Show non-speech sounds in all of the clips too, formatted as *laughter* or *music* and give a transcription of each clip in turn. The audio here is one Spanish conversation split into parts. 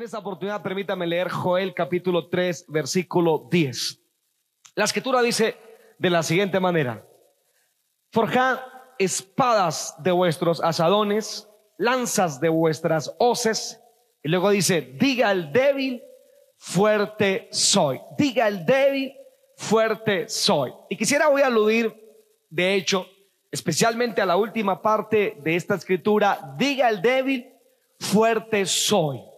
En esta oportunidad permítame leer Joel capítulo 3, versículo 10. La escritura dice de la siguiente manera, forjad espadas de vuestros asadones, lanzas de vuestras hoces, y luego dice, diga el débil, fuerte soy. Diga el débil, fuerte soy. Y quisiera voy aludir, de hecho, especialmente a la última parte de esta escritura, diga el débil, fuerte soy.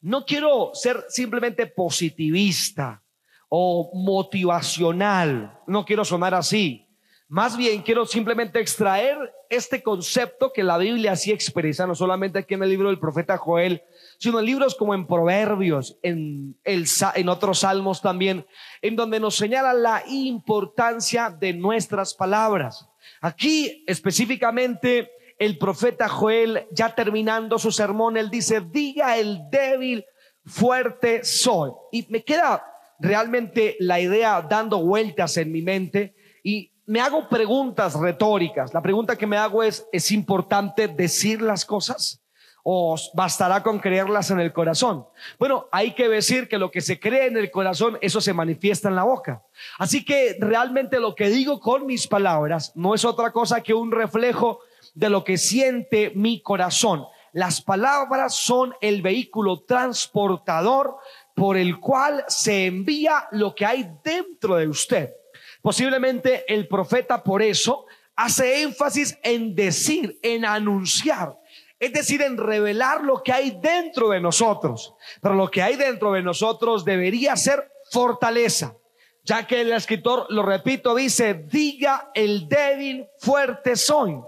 No quiero ser simplemente positivista o motivacional, no quiero sonar así. Más bien quiero simplemente extraer este concepto que la Biblia así expresa, no solamente aquí en el libro del profeta Joel, sino en libros como en Proverbios, en, el, en otros salmos también, en donde nos señala la importancia de nuestras palabras. Aquí específicamente el profeta Joel, ya terminando su sermón, él dice, diga el débil, fuerte soy. Y me queda realmente la idea dando vueltas en mi mente y me hago preguntas retóricas. La pregunta que me hago es, ¿es importante decir las cosas? ¿O bastará con creerlas en el corazón? Bueno, hay que decir que lo que se cree en el corazón, eso se manifiesta en la boca. Así que realmente lo que digo con mis palabras no es otra cosa que un reflejo de lo que siente mi corazón. Las palabras son el vehículo transportador por el cual se envía lo que hay dentro de usted. Posiblemente el profeta por eso hace énfasis en decir, en anunciar, es decir, en revelar lo que hay dentro de nosotros. Pero lo que hay dentro de nosotros debería ser fortaleza, ya que el escritor, lo repito, dice, diga el débil, fuerte soy.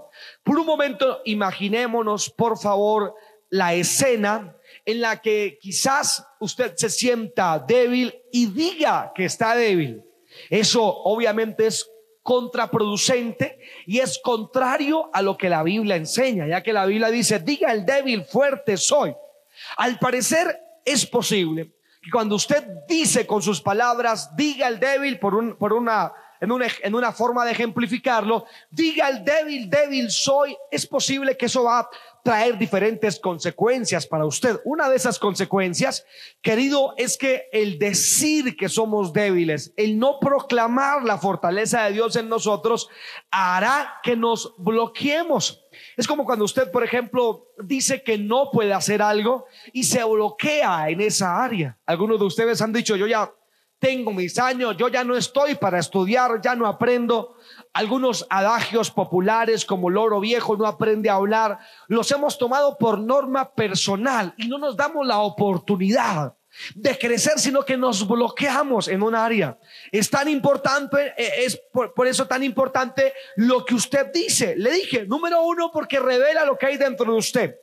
Por un momento, imaginémonos, por favor, la escena en la que quizás usted se sienta débil y diga que está débil. Eso obviamente es contraproducente y es contrario a lo que la Biblia enseña, ya que la Biblia dice, diga el débil, fuerte soy. Al parecer es posible que cuando usted dice con sus palabras, diga el débil por, un, por una, en una, en una forma de ejemplificarlo, diga el débil, débil soy, es posible que eso va traer diferentes consecuencias para usted. Una de esas consecuencias, querido, es que el decir que somos débiles, el no proclamar la fortaleza de Dios en nosotros, hará que nos bloqueemos. Es como cuando usted, por ejemplo, dice que no puede hacer algo y se bloquea en esa área. Algunos de ustedes han dicho, yo ya tengo mis años, yo ya no estoy para estudiar, ya no aprendo. Algunos adagios populares como loro viejo no aprende a hablar, los hemos tomado por norma personal y no nos damos la oportunidad de crecer, sino que nos bloqueamos en un área. Es tan importante, eh, es por, por, eso tan importante lo que usted dice. Le dije, número uno, porque revela lo que hay dentro de usted.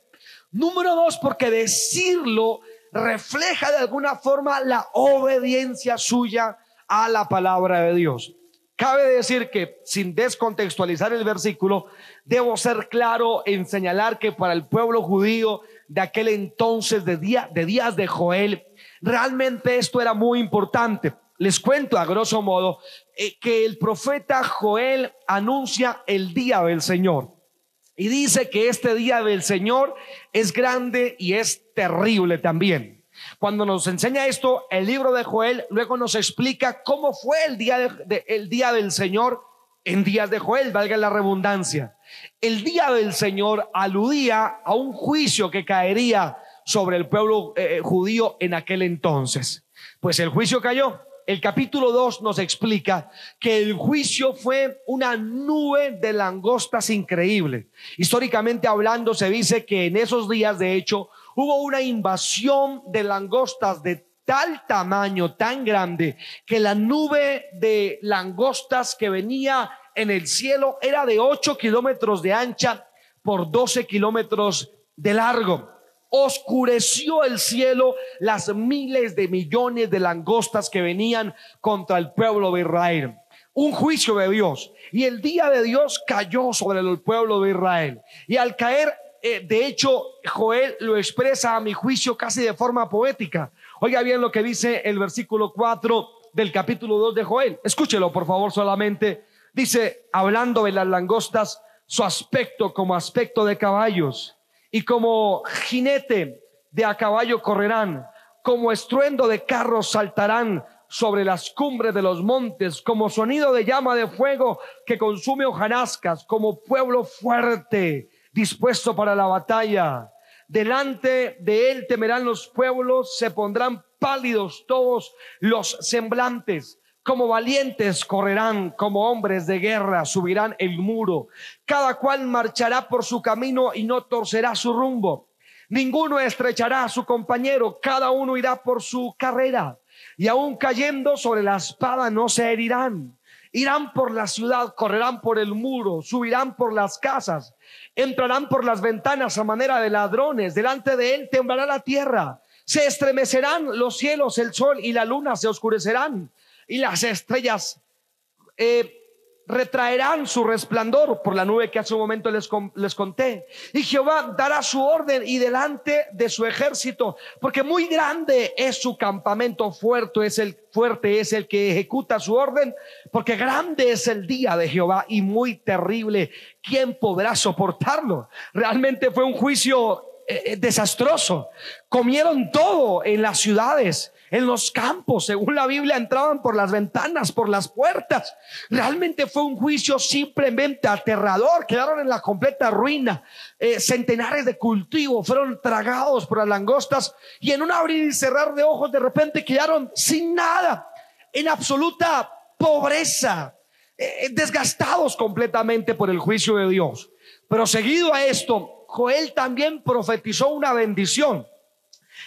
Número dos, porque decirlo refleja de alguna forma la obediencia suya a la palabra de Dios. Cabe decir que sin descontextualizar el versículo, debo ser claro en señalar que para el pueblo judío de aquel entonces, de, día, de días de Joel, realmente esto era muy importante. Les cuento a grosso modo eh, que el profeta Joel anuncia el día del Señor. Y dice que este día del Señor es grande y es terrible también. Cuando nos enseña esto, el libro de Joel luego nos explica cómo fue el día, de, día del Señor en días de Joel, valga la redundancia. El día del Señor aludía a un juicio que caería sobre el pueblo eh, judío en aquel entonces. Pues el juicio cayó el capítulo 2 nos explica que el juicio fue una nube de langostas increíble. Históricamente hablando, se dice que en esos días, de hecho, hubo una invasión de langostas de tal tamaño, tan grande, que la nube de langostas que venía en el cielo era de 8 kilómetros de ancha por 12 kilómetros de largo oscureció el cielo las miles de millones de langostas que venían contra el pueblo de Israel. Un juicio de Dios. Y el día de Dios cayó sobre el pueblo de Israel. Y al caer, eh, de hecho, Joel lo expresa a mi juicio casi de forma poética. Oiga bien lo que dice el versículo 4 del capítulo 2 de Joel. Escúchelo, por favor, solamente. Dice, hablando de las langostas, su aspecto como aspecto de caballos y como jinete de a caballo correrán, como estruendo de carros saltarán sobre las cumbres de los montes, como sonido de llama de fuego que consume hojarascas, como pueblo fuerte, dispuesto para la batalla. Delante de él temerán los pueblos, se pondrán pálidos todos los semblantes. Como valientes correrán, como hombres de guerra subirán el muro. Cada cual marchará por su camino y no torcerá su rumbo. Ninguno estrechará a su compañero, cada uno irá por su carrera. Y aún cayendo sobre la espada no se herirán. Irán por la ciudad, correrán por el muro, subirán por las casas, entrarán por las ventanas a manera de ladrones. Delante de él temblará la tierra. Se estremecerán los cielos, el sol y la luna se oscurecerán y las estrellas eh, retraerán su resplandor por la nube que hace un momento les, les conté. Y Jehová dará su orden y delante de su ejército, porque muy grande es su campamento, fuerte es el fuerte es el que ejecuta su orden, porque grande es el día de Jehová y muy terrible. ¿Quién podrá soportarlo? Realmente fue un juicio eh, desastroso. Comieron todo en las ciudades en los campos, según la Biblia, entraban por las ventanas, por las puertas. Realmente fue un juicio simplemente aterrador, quedaron en la completa ruina. Eh, centenares de cultivos fueron tragados por las langostas y en un abrir y cerrar de ojos de repente quedaron sin nada, en absoluta pobreza, eh, desgastados completamente por el juicio de Dios. Pero seguido a esto, Joel también profetizó una bendición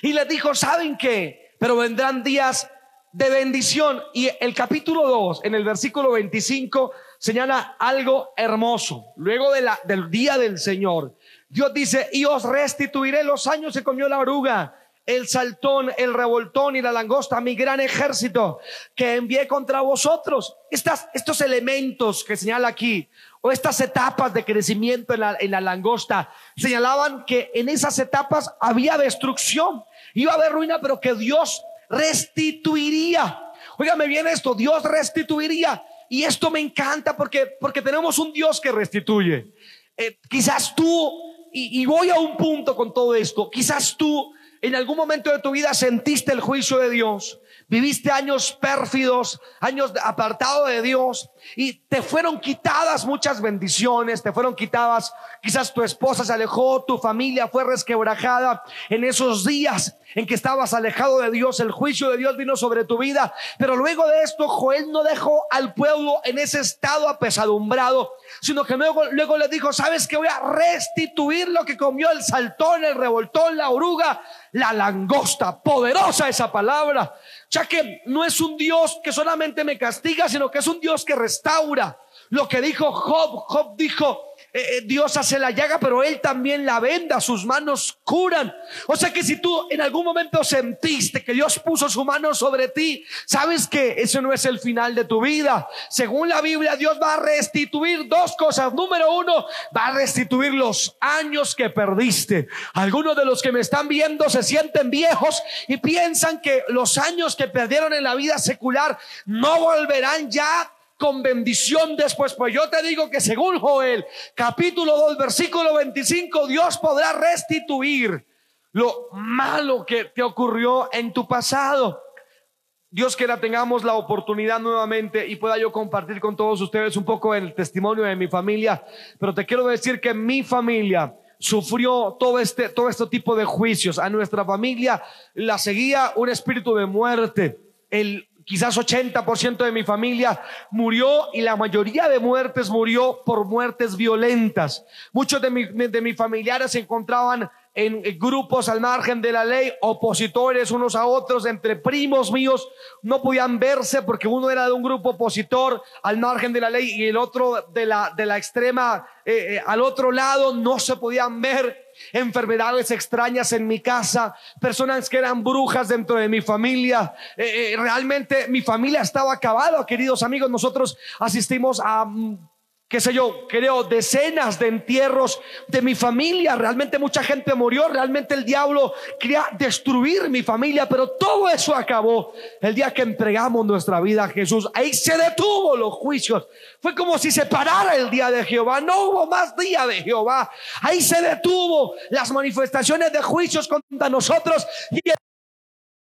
y les dijo, ¿saben qué? pero vendrán días de bendición. Y el capítulo 2, en el versículo 25, señala algo hermoso. Luego de la, del día del Señor, Dios dice, y os restituiré los años que comió la oruga, el saltón, el revoltón y la langosta, mi gran ejército que envié contra vosotros. Estas, estos elementos que señala aquí, o estas etapas de crecimiento en la, en la langosta, señalaban que en esas etapas había destrucción. Iba a haber ruina, pero que Dios restituiría. Óigame bien esto, Dios restituiría. Y esto me encanta porque, porque tenemos un Dios que restituye. Eh, quizás tú, y, y voy a un punto con todo esto, quizás tú en algún momento de tu vida sentiste el juicio de Dios. Viviste años pérfidos, años apartado de Dios. Y te fueron quitadas muchas bendiciones, te fueron quitadas, quizás tu esposa se alejó, tu familia fue resquebrajada. En esos días en que estabas alejado de Dios, el juicio de Dios vino sobre tu vida, pero luego de esto Joel no dejó al pueblo en ese estado apesadumbrado, sino que luego, luego le dijo, sabes que voy a restituir lo que comió el saltón, el revoltón, la oruga, la langosta, poderosa esa palabra. Ya que no es un Dios que solamente me castiga, sino que es un Dios que restaura. Lo que dijo Job, Job dijo, eh, eh, Dios hace la llaga, pero Él también la venda, sus manos curan. O sea que si tú en algún momento sentiste que Dios puso su mano sobre ti, sabes que ese no es el final de tu vida. Según la Biblia, Dios va a restituir dos cosas. Número uno, va a restituir los años que perdiste. Algunos de los que me están viendo se sienten viejos y piensan que los años que perdieron en la vida secular no volverán ya con bendición después. Pues yo te digo que según Joel, capítulo 2, versículo 25, Dios podrá restituir lo malo que te ocurrió en tu pasado. Dios que la tengamos la oportunidad nuevamente y pueda yo compartir con todos ustedes un poco el testimonio de mi familia, pero te quiero decir que mi familia sufrió todo este, todo este tipo de juicios. A nuestra familia la seguía un espíritu de muerte. El quizás 80% de mi familia murió y la mayoría de muertes murió por muertes violentas. Muchos de, de mis familiares se encontraban en grupos al margen de la ley, opositores unos a otros, entre primos míos, no podían verse porque uno era de un grupo opositor al margen de la ley y el otro de la, de la extrema, eh, eh, al otro lado, no se podían ver enfermedades extrañas en mi casa, personas que eran brujas dentro de mi familia. Eh, realmente mi familia estaba acabada, queridos amigos. Nosotros asistimos a mm, qué sé yo, creo decenas de entierros de mi familia. Realmente mucha gente murió, realmente el diablo quería destruir mi familia, pero todo eso acabó el día que entregamos nuestra vida a Jesús. Ahí se detuvo los juicios. Fue como si se parara el día de Jehová. No hubo más día de Jehová. Ahí se detuvo las manifestaciones de juicios contra nosotros y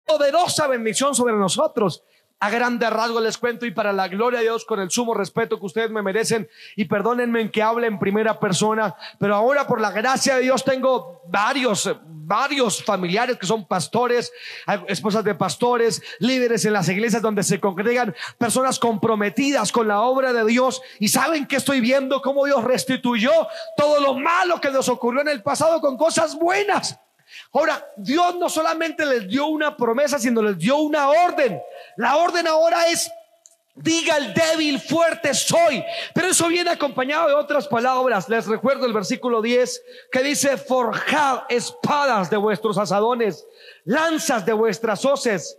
poderosa bendición sobre nosotros. A grandes rasgos les cuento y para la gloria de Dios con el sumo respeto que ustedes me merecen y perdónenme en que hable en primera persona, pero ahora por la gracia de Dios tengo varios, varios familiares que son pastores, esposas de pastores, líderes en las iglesias donde se congregan personas comprometidas con la obra de Dios y saben que estoy viendo cómo Dios restituyó todo lo malo que nos ocurrió en el pasado con cosas buenas. Ahora, Dios no solamente les dio una promesa, sino les dio una orden. La orden ahora es, diga el débil, fuerte soy. Pero eso viene acompañado de otras palabras. Les recuerdo el versículo 10 que dice, forjad espadas de vuestros asadones, lanzas de vuestras hoces.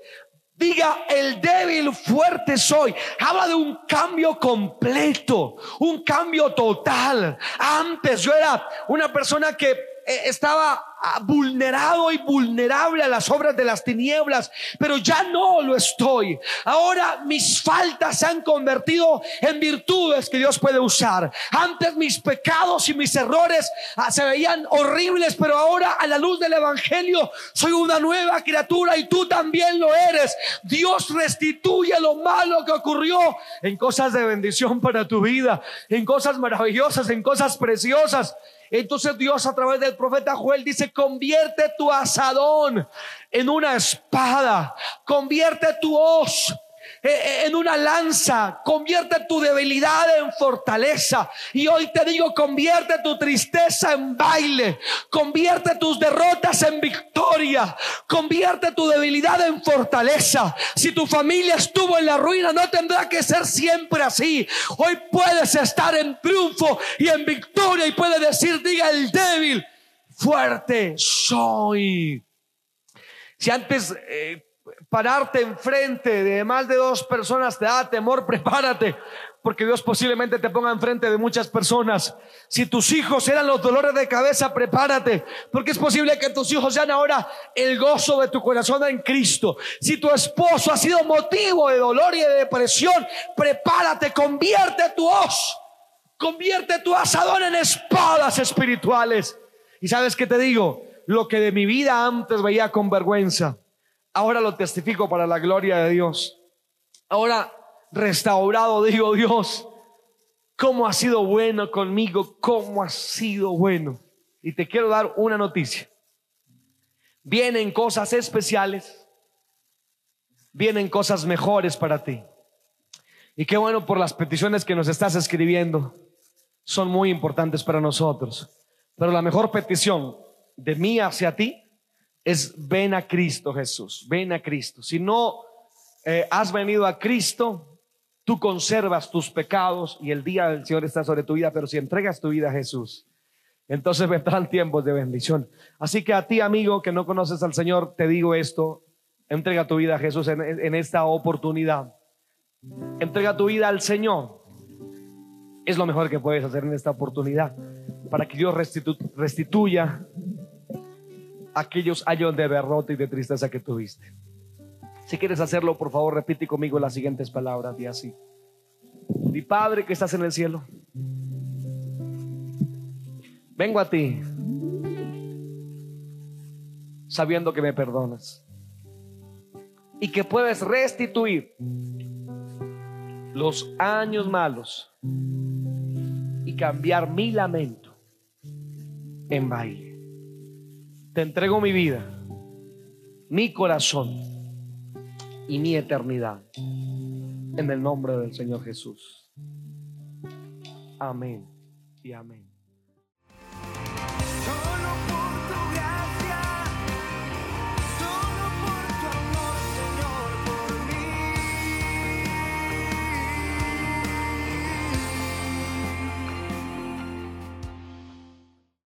Diga, el débil fuerte soy. Habla de un cambio completo, un cambio total. Antes yo era una persona que eh, estaba vulnerado y vulnerable a las obras de las tinieblas, pero ya no lo estoy. Ahora mis faltas se han convertido en virtudes que Dios puede usar. Antes mis pecados y mis errores ah, se veían horribles, pero ahora a la luz del Evangelio soy una nueva criatura y tú también lo eres. Dios restituye lo malo que ocurrió en cosas de bendición para tu vida, en cosas maravillosas, en cosas preciosas. Entonces Dios a través del profeta Joel dice, convierte tu asadón en una espada, convierte tu hoz eh, eh, en una lanza, convierte tu debilidad en fortaleza. Y hoy te digo, convierte tu tristeza en baile, convierte tus derrotas en victoria, convierte tu debilidad en fortaleza. Si tu familia estuvo en la ruina, no tendrá que ser siempre así. Hoy puedes estar en triunfo y en victoria y puedes decir, diga el débil, fuerte soy. Si antes eh, pararte enfrente de más de dos personas te da temor, *laughs* prepárate, porque Dios posiblemente te ponga enfrente de muchas personas. Si tus hijos eran los dolores de cabeza, prepárate, porque es posible que tus hijos sean ahora el gozo de tu corazón en Cristo. Si tu esposo ha sido motivo de dolor y de depresión, prepárate, convierte tu hoz, convierte tu asador en espadas espirituales. Y sabes que te digo, lo que de mi vida antes veía con vergüenza, Ahora lo testifico para la gloria de Dios. Ahora restaurado *laughs* digo Dios, cómo ha sido bueno conmigo, cómo ha sido bueno. Y te quiero dar una noticia. Vienen cosas especiales, vienen cosas mejores para ti. Y qué bueno por las peticiones que nos estás escribiendo. Son muy importantes para nosotros. Pero la mejor petición de mí hacia ti es ven a Cristo Jesús, ven a Cristo. Si no eh, has venido a Cristo, tú conservas tus pecados y el día del Señor está sobre tu vida, pero si entregas tu vida a Jesús, entonces *laughs* vendrán tiempos de bendición. Así que a ti, amigo, que no conoces al Señor, te digo esto, entrega tu vida a Jesús en, en esta oportunidad. Entrega tu vida al Señor. Es lo mejor que puedes hacer en esta oportunidad para que Dios restituya aquellos años de derrota y de tristeza que tuviste. Si quieres hacerlo, por favor, repite conmigo las siguientes palabras y así. Mi Padre que estás en el cielo, vengo a ti sabiendo que me perdonas y que puedes restituir los años malos y cambiar mi lamento en baile. Te entrego mi vida, mi corazón y mi eternidad. En el nombre del Señor Jesús. Amén y amén.